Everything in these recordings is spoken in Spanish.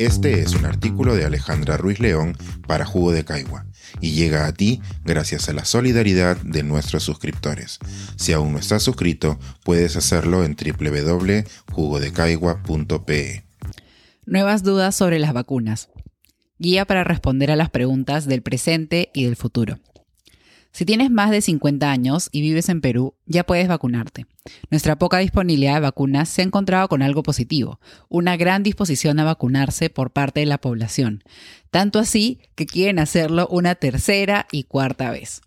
Este es un artículo de Alejandra Ruiz León para Jugo de Caigua y llega a ti gracias a la solidaridad de nuestros suscriptores. Si aún no estás suscrito, puedes hacerlo en www.jugodecaigua.pe. Nuevas dudas sobre las vacunas. Guía para responder a las preguntas del presente y del futuro. Si tienes más de 50 años y vives en Perú, ya puedes vacunarte. Nuestra poca disponibilidad de vacunas se ha encontrado con algo positivo, una gran disposición a vacunarse por parte de la población, tanto así que quieren hacerlo una tercera y cuarta vez.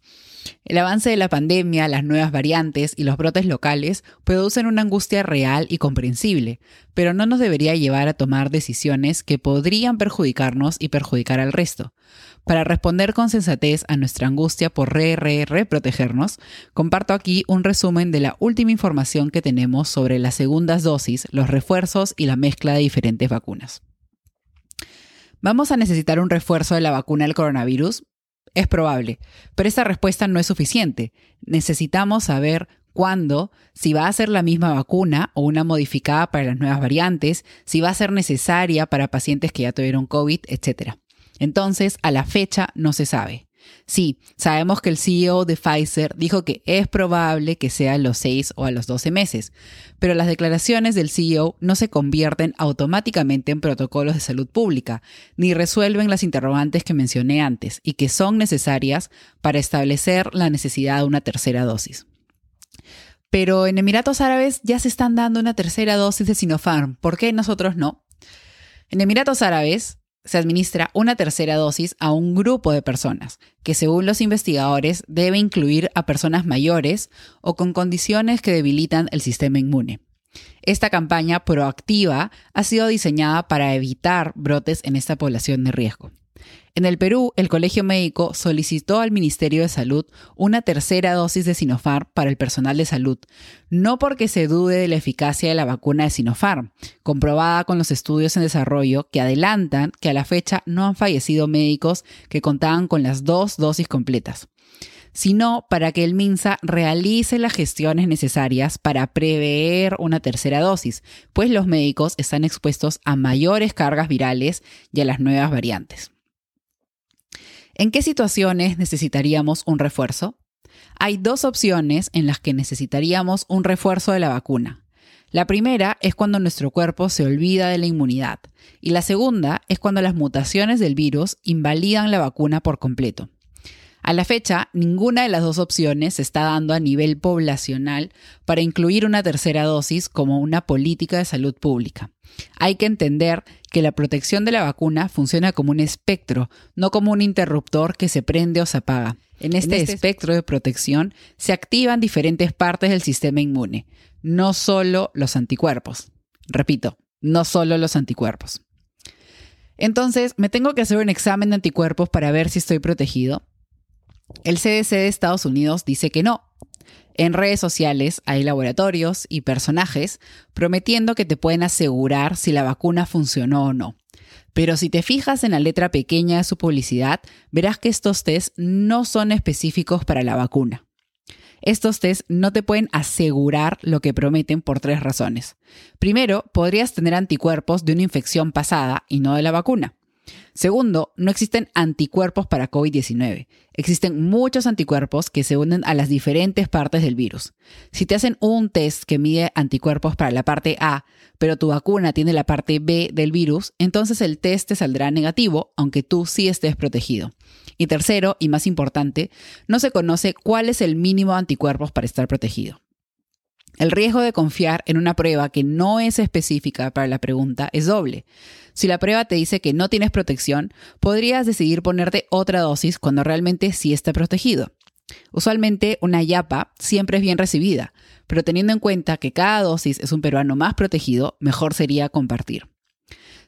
El avance de la pandemia, las nuevas variantes y los brotes locales producen una angustia real y comprensible, pero no nos debería llevar a tomar decisiones que podrían perjudicarnos y perjudicar al resto. Para responder con sensatez a nuestra angustia por re, re, protegernos, comparto aquí un resumen de la última información que tenemos sobre las segundas dosis, los refuerzos y la mezcla de diferentes vacunas. ¿Vamos a necesitar un refuerzo de la vacuna del coronavirus? Es probable, pero esta respuesta no es suficiente. Necesitamos saber cuándo, si va a ser la misma vacuna o una modificada para las nuevas variantes, si va a ser necesaria para pacientes que ya tuvieron COVID, etc. Entonces, a la fecha no se sabe. Sí, sabemos que el CEO de Pfizer dijo que es probable que sea a los 6 o a los 12 meses, pero las declaraciones del CEO no se convierten automáticamente en protocolos de salud pública, ni resuelven las interrogantes que mencioné antes y que son necesarias para establecer la necesidad de una tercera dosis. Pero en Emiratos Árabes ya se están dando una tercera dosis de Sinopharm, ¿por qué nosotros no? En Emiratos Árabes, se administra una tercera dosis a un grupo de personas, que según los investigadores debe incluir a personas mayores o con condiciones que debilitan el sistema inmune. Esta campaña proactiva ha sido diseñada para evitar brotes en esta población de riesgo. En el Perú, el Colegio Médico solicitó al Ministerio de Salud una tercera dosis de Sinopharm para el personal de salud, no porque se dude de la eficacia de la vacuna de Sinopharm, comprobada con los estudios en desarrollo que adelantan que a la fecha no han fallecido médicos que contaban con las dos dosis completas sino para que el MINSA realice las gestiones necesarias para prever una tercera dosis, pues los médicos están expuestos a mayores cargas virales y a las nuevas variantes. ¿En qué situaciones necesitaríamos un refuerzo? Hay dos opciones en las que necesitaríamos un refuerzo de la vacuna. La primera es cuando nuestro cuerpo se olvida de la inmunidad y la segunda es cuando las mutaciones del virus invalidan la vacuna por completo. A la fecha, ninguna de las dos opciones se está dando a nivel poblacional para incluir una tercera dosis como una política de salud pública. Hay que entender que la protección de la vacuna funciona como un espectro, no como un interruptor que se prende o se apaga. En este, este espectro de protección se activan diferentes partes del sistema inmune, no solo los anticuerpos. Repito, no solo los anticuerpos. Entonces, ¿me tengo que hacer un examen de anticuerpos para ver si estoy protegido? El CDC de Estados Unidos dice que no. En redes sociales hay laboratorios y personajes prometiendo que te pueden asegurar si la vacuna funcionó o no. Pero si te fijas en la letra pequeña de su publicidad, verás que estos test no son específicos para la vacuna. Estos test no te pueden asegurar lo que prometen por tres razones. Primero, podrías tener anticuerpos de una infección pasada y no de la vacuna. Segundo, no existen anticuerpos para COVID-19. Existen muchos anticuerpos que se unen a las diferentes partes del virus. Si te hacen un test que mide anticuerpos para la parte A, pero tu vacuna tiene la parte B del virus, entonces el test te saldrá negativo, aunque tú sí estés protegido. Y tercero, y más importante, no se conoce cuál es el mínimo de anticuerpos para estar protegido. El riesgo de confiar en una prueba que no es específica para la pregunta es doble. Si la prueba te dice que no tienes protección, podrías decidir ponerte otra dosis cuando realmente sí está protegido. Usualmente una yapa siempre es bien recibida, pero teniendo en cuenta que cada dosis es un peruano más protegido, mejor sería compartir.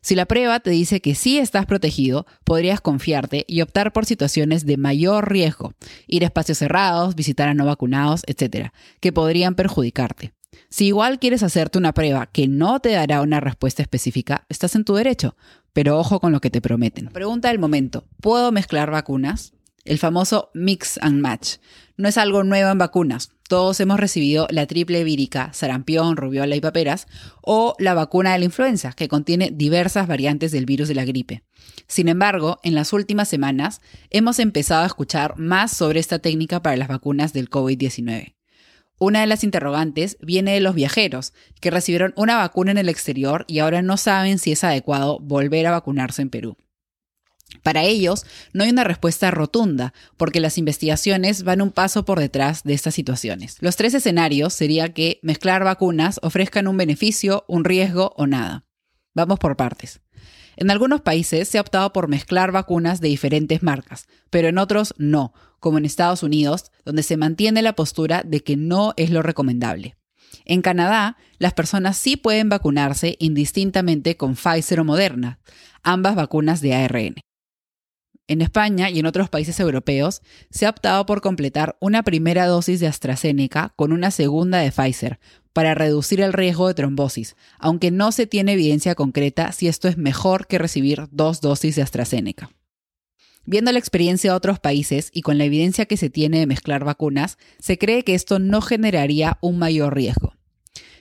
Si la prueba te dice que sí estás protegido, podrías confiarte y optar por situaciones de mayor riesgo, ir a espacios cerrados, visitar a no vacunados, etc., que podrían perjudicarte. Si igual quieres hacerte una prueba que no te dará una respuesta específica, estás en tu derecho, pero ojo con lo que te prometen. Pregunta del momento, ¿puedo mezclar vacunas? El famoso mix and match. No es algo nuevo en vacunas. Todos hemos recibido la triple vírica, sarampión, rubiola y paperas, o la vacuna de la influenza, que contiene diversas variantes del virus de la gripe. Sin embargo, en las últimas semanas hemos empezado a escuchar más sobre esta técnica para las vacunas del COVID-19. Una de las interrogantes viene de los viajeros, que recibieron una vacuna en el exterior y ahora no saben si es adecuado volver a vacunarse en Perú. Para ellos, no hay una respuesta rotunda, porque las investigaciones van un paso por detrás de estas situaciones. Los tres escenarios sería que mezclar vacunas ofrezcan un beneficio, un riesgo o nada. Vamos por partes. En algunos países se ha optado por mezclar vacunas de diferentes marcas, pero en otros no, como en Estados Unidos, donde se mantiene la postura de que no es lo recomendable. En Canadá, las personas sí pueden vacunarse indistintamente con Pfizer o Moderna, ambas vacunas de ARN. En España y en otros países europeos se ha optado por completar una primera dosis de AstraZeneca con una segunda de Pfizer para reducir el riesgo de trombosis, aunque no se tiene evidencia concreta si esto es mejor que recibir dos dosis de AstraZeneca. Viendo la experiencia de otros países y con la evidencia que se tiene de mezclar vacunas, se cree que esto no generaría un mayor riesgo.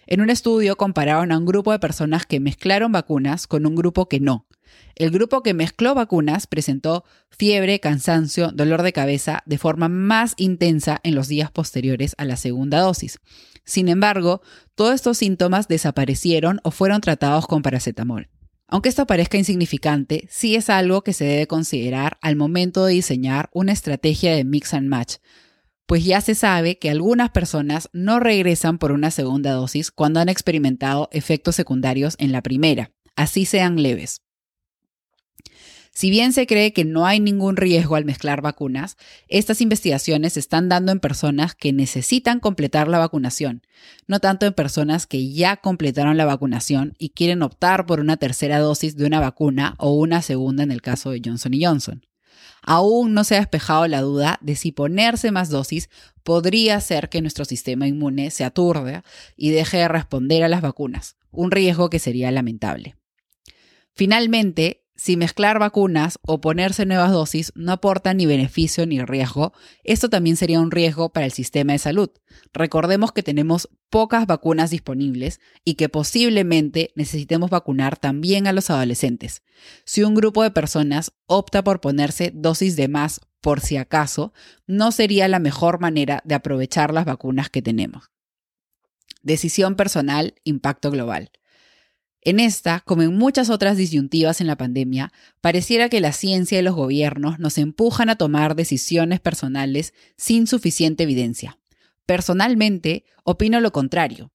En un estudio compararon a un grupo de personas que mezclaron vacunas con un grupo que no, el grupo que mezcló vacunas presentó fiebre, cansancio, dolor de cabeza de forma más intensa en los días posteriores a la segunda dosis. Sin embargo, todos estos síntomas desaparecieron o fueron tratados con paracetamol. Aunque esto parezca insignificante, sí es algo que se debe considerar al momento de diseñar una estrategia de mix and match, pues ya se sabe que algunas personas no regresan por una segunda dosis cuando han experimentado efectos secundarios en la primera, así sean leves. Si bien se cree que no hay ningún riesgo al mezclar vacunas, estas investigaciones se están dando en personas que necesitan completar la vacunación, no tanto en personas que ya completaron la vacunación y quieren optar por una tercera dosis de una vacuna o una segunda en el caso de Johnson Johnson. Aún no se ha despejado la duda de si ponerse más dosis podría hacer que nuestro sistema inmune se aturde y deje de responder a las vacunas, un riesgo que sería lamentable. Finalmente, si mezclar vacunas o ponerse nuevas dosis no aporta ni beneficio ni riesgo, esto también sería un riesgo para el sistema de salud. Recordemos que tenemos pocas vacunas disponibles y que posiblemente necesitemos vacunar también a los adolescentes. Si un grupo de personas opta por ponerse dosis de más por si acaso, no sería la mejor manera de aprovechar las vacunas que tenemos. Decisión personal, impacto global. En esta, como en muchas otras disyuntivas en la pandemia, pareciera que la ciencia y los gobiernos nos empujan a tomar decisiones personales sin suficiente evidencia. Personalmente, opino lo contrario.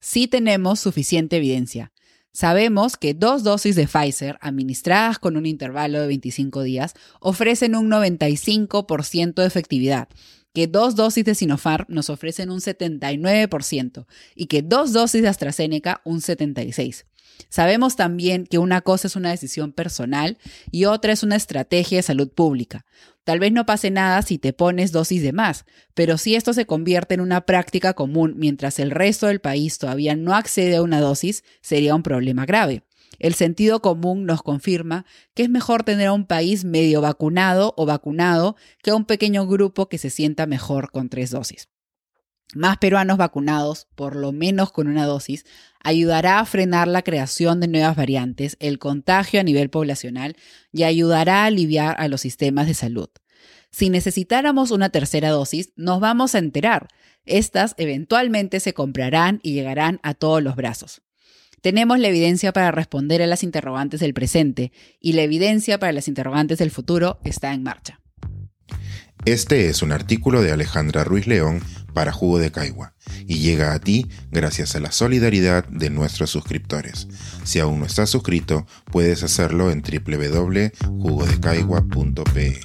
Sí tenemos suficiente evidencia. Sabemos que dos dosis de Pfizer, administradas con un intervalo de 25 días, ofrecen un 95% de efectividad, que dos dosis de Sinopharm nos ofrecen un 79% y que dos dosis de AstraZeneca un 76%. Sabemos también que una cosa es una decisión personal y otra es una estrategia de salud pública. Tal vez no pase nada si te pones dosis de más, pero si esto se convierte en una práctica común mientras el resto del país todavía no accede a una dosis, sería un problema grave. El sentido común nos confirma que es mejor tener a un país medio vacunado o vacunado que a un pequeño grupo que se sienta mejor con tres dosis. Más peruanos vacunados, por lo menos con una dosis, ayudará a frenar la creación de nuevas variantes, el contagio a nivel poblacional y ayudará a aliviar a los sistemas de salud. Si necesitáramos una tercera dosis, nos vamos a enterar. Estas eventualmente se comprarán y llegarán a todos los brazos. Tenemos la evidencia para responder a las interrogantes del presente y la evidencia para las interrogantes del futuro está en marcha. Este es un artículo de Alejandra Ruiz León para Jugo de Caigua y llega a ti gracias a la solidaridad de nuestros suscriptores. Si aún no estás suscrito, puedes hacerlo en www.jugodecaigua.pe.